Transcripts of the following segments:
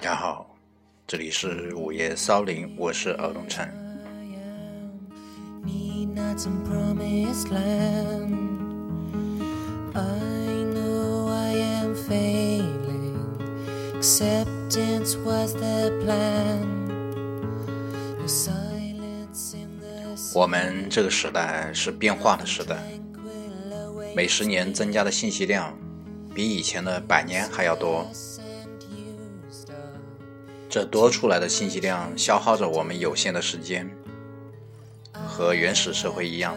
大家好，这里是午夜骚灵，我是尔东城。我们这个时代是变化的时代，每十年增加的信息量比以前的百年还要多。这多出来的信息量消耗着我们有限的时间，和原始社会一样，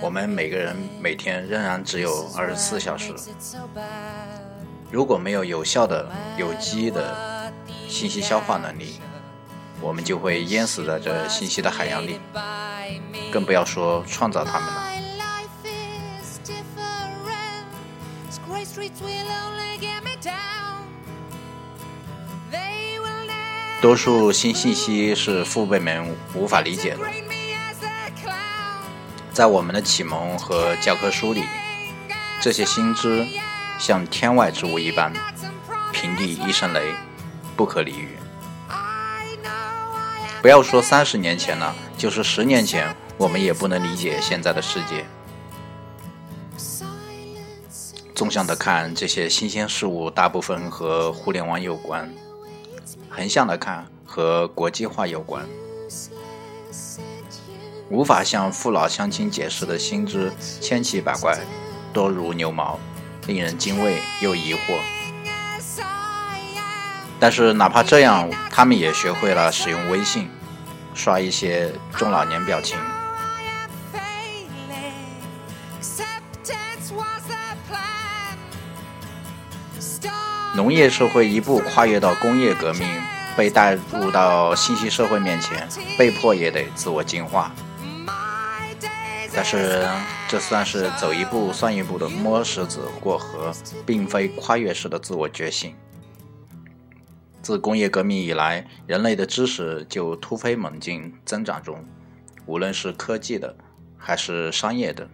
我们每个人每天仍然只有二十四小时。如果没有有效的、有机的信息消化能力，我们就会淹死在这信息的海洋里，更不要说创造它们了。多数新信息是父辈们无法理解的，在我们的启蒙和教科书里，这些新知像天外之物一般，平地一声雷，不可理喻。不要说三十年前了，就是十年前，我们也不能理解现在的世界。纵向的看，这些新鲜事物大部分和互联网有关。横向的看，和国际化有关。无法向父老乡亲解释的新知千奇百怪，多如牛毛，令人敬畏又疑惑。但是哪怕这样，他们也学会了使用微信，刷一些中老年表情。农业社会一步跨越到工业革命，被带入到信息社会面前，被迫也得自我进化。但是这算是走一步算一步的摸石子过河，并非跨越式的自我觉醒。自工业革命以来，人类的知识就突飞猛进增长中，无论是科技的，还是商业的。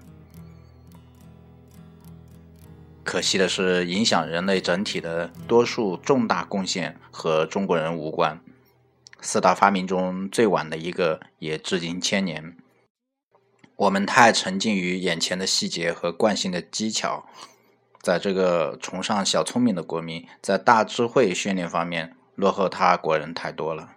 可惜的是，影响人类整体的多数重大贡献和中国人无关。四大发明中最晚的一个也至今千年。我们太沉浸于眼前的细节和惯性的技巧，在这个崇尚小聪明的国民，在大智慧训练方面落后他国人太多了。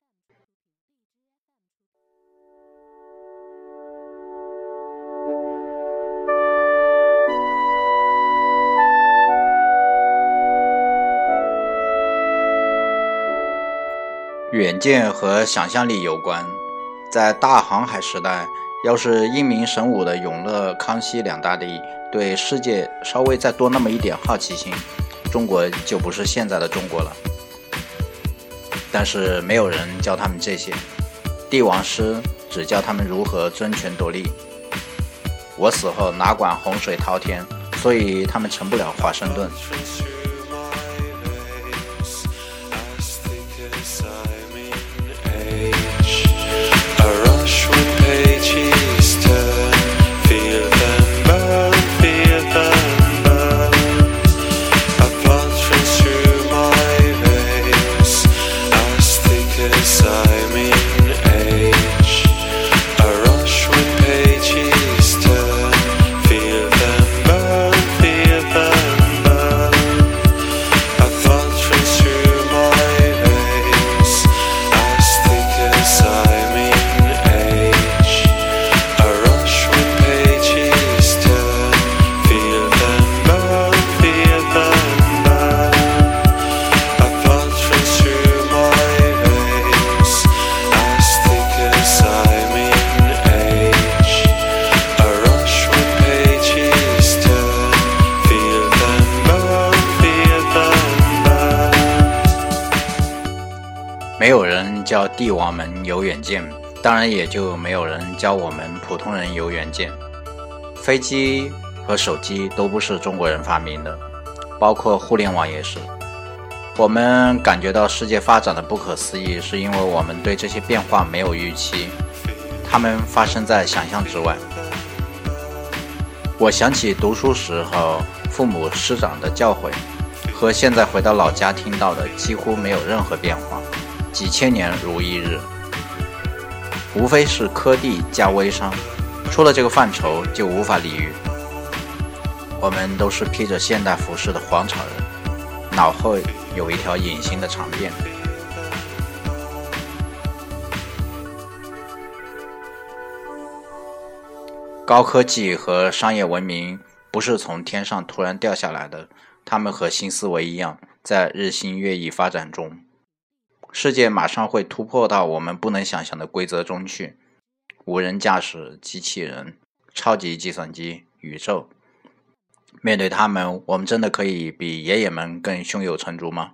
远见和想象力有关，在大航海时代，要是英明神武的永乐、康熙两大帝对世界稍微再多那么一点好奇心，中国就不是现在的中国了。但是没有人教他们这些，帝王师只教他们如何争权夺利。我死后哪管洪水滔天，所以他们成不了华盛顿。没我们有远见，当然也就没有人教我们普通人有远见。飞机和手机都不是中国人发明的，包括互联网也是。我们感觉到世界发展的不可思议，是因为我们对这些变化没有预期，它们发生在想象之外。我想起读书时候父母师长的教诲。和现在回到老家听到的几乎没有任何变化，几千年如一日，无非是科技加微商，出了这个范畴就无法理喻。我们都是披着现代服饰的黄草人，脑后有一条隐形的长辫。高科技和商业文明不是从天上突然掉下来的，它们和新思维一样，在日新月异发展中。世界马上会突破到我们不能想象的规则中去。无人驾驶机器人、超级计算机、宇宙，面对他们，我们真的可以比爷爷们更胸有成竹吗？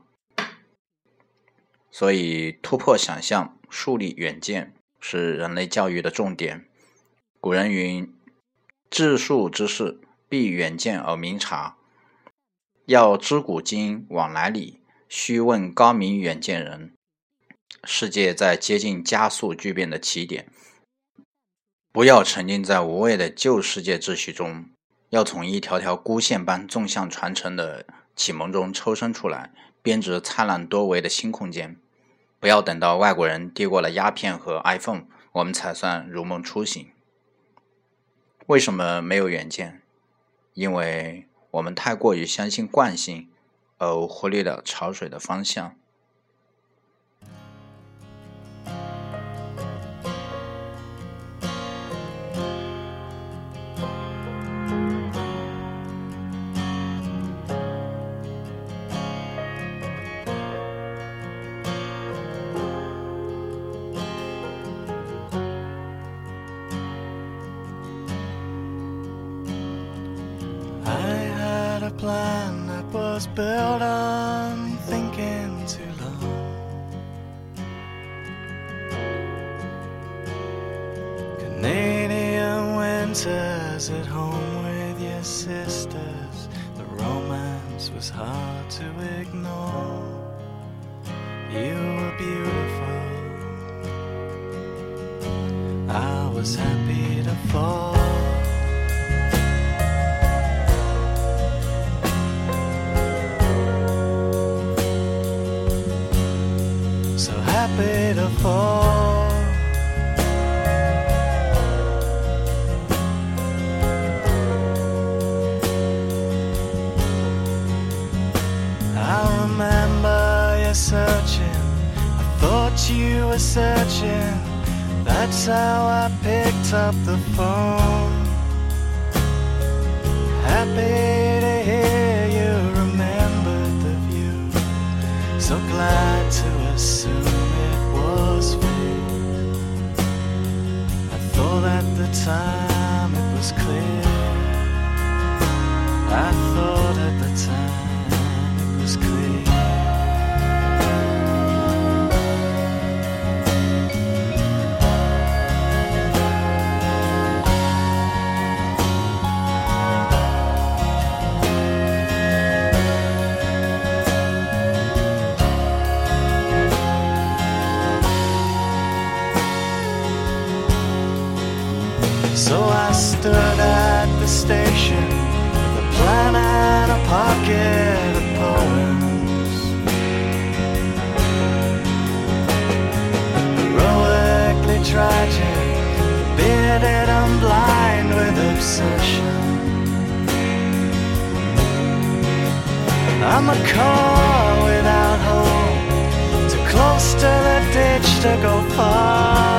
所以，突破想象，树立远见，是人类教育的重点。古人云。治术之事，必远见而明察。要知古今往来里，须问高明远见人。世界在接近加速巨变的起点，不要沉浸在无谓的旧世界秩序中，要从一条条孤线般纵向传承的启蒙中抽身出来，编织灿烂多维的新空间。不要等到外国人递过了鸦片和 iPhone，我们才算如梦初醒。为什么没有远见？因为我们太过于相信惯性，而忽略了潮水的方向。Built on thinking too long. Canadian winters at home with your sisters. The romance was hard to ignore. You were beautiful. I was happy to fall. I remember you searching. I thought you were searching. That's how I picked up the phone. Happy to hear you remembered the view. So glad time it was clear. I thought pocket of poems. Heroically tragic, bearded and blind with obsession. I'm a car without hope, too close to the ditch to go far.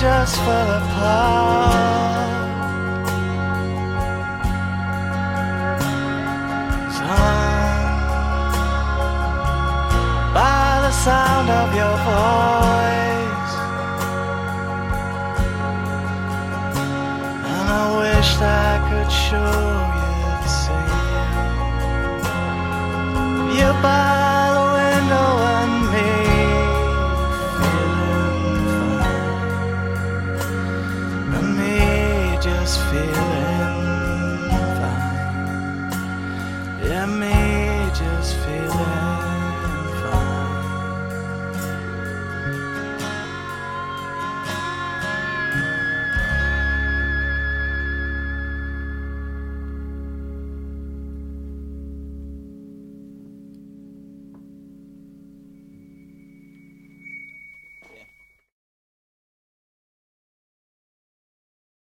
just fell apart. Time by the sound of your voice, and I wished I could show you the same. You're by just feel it.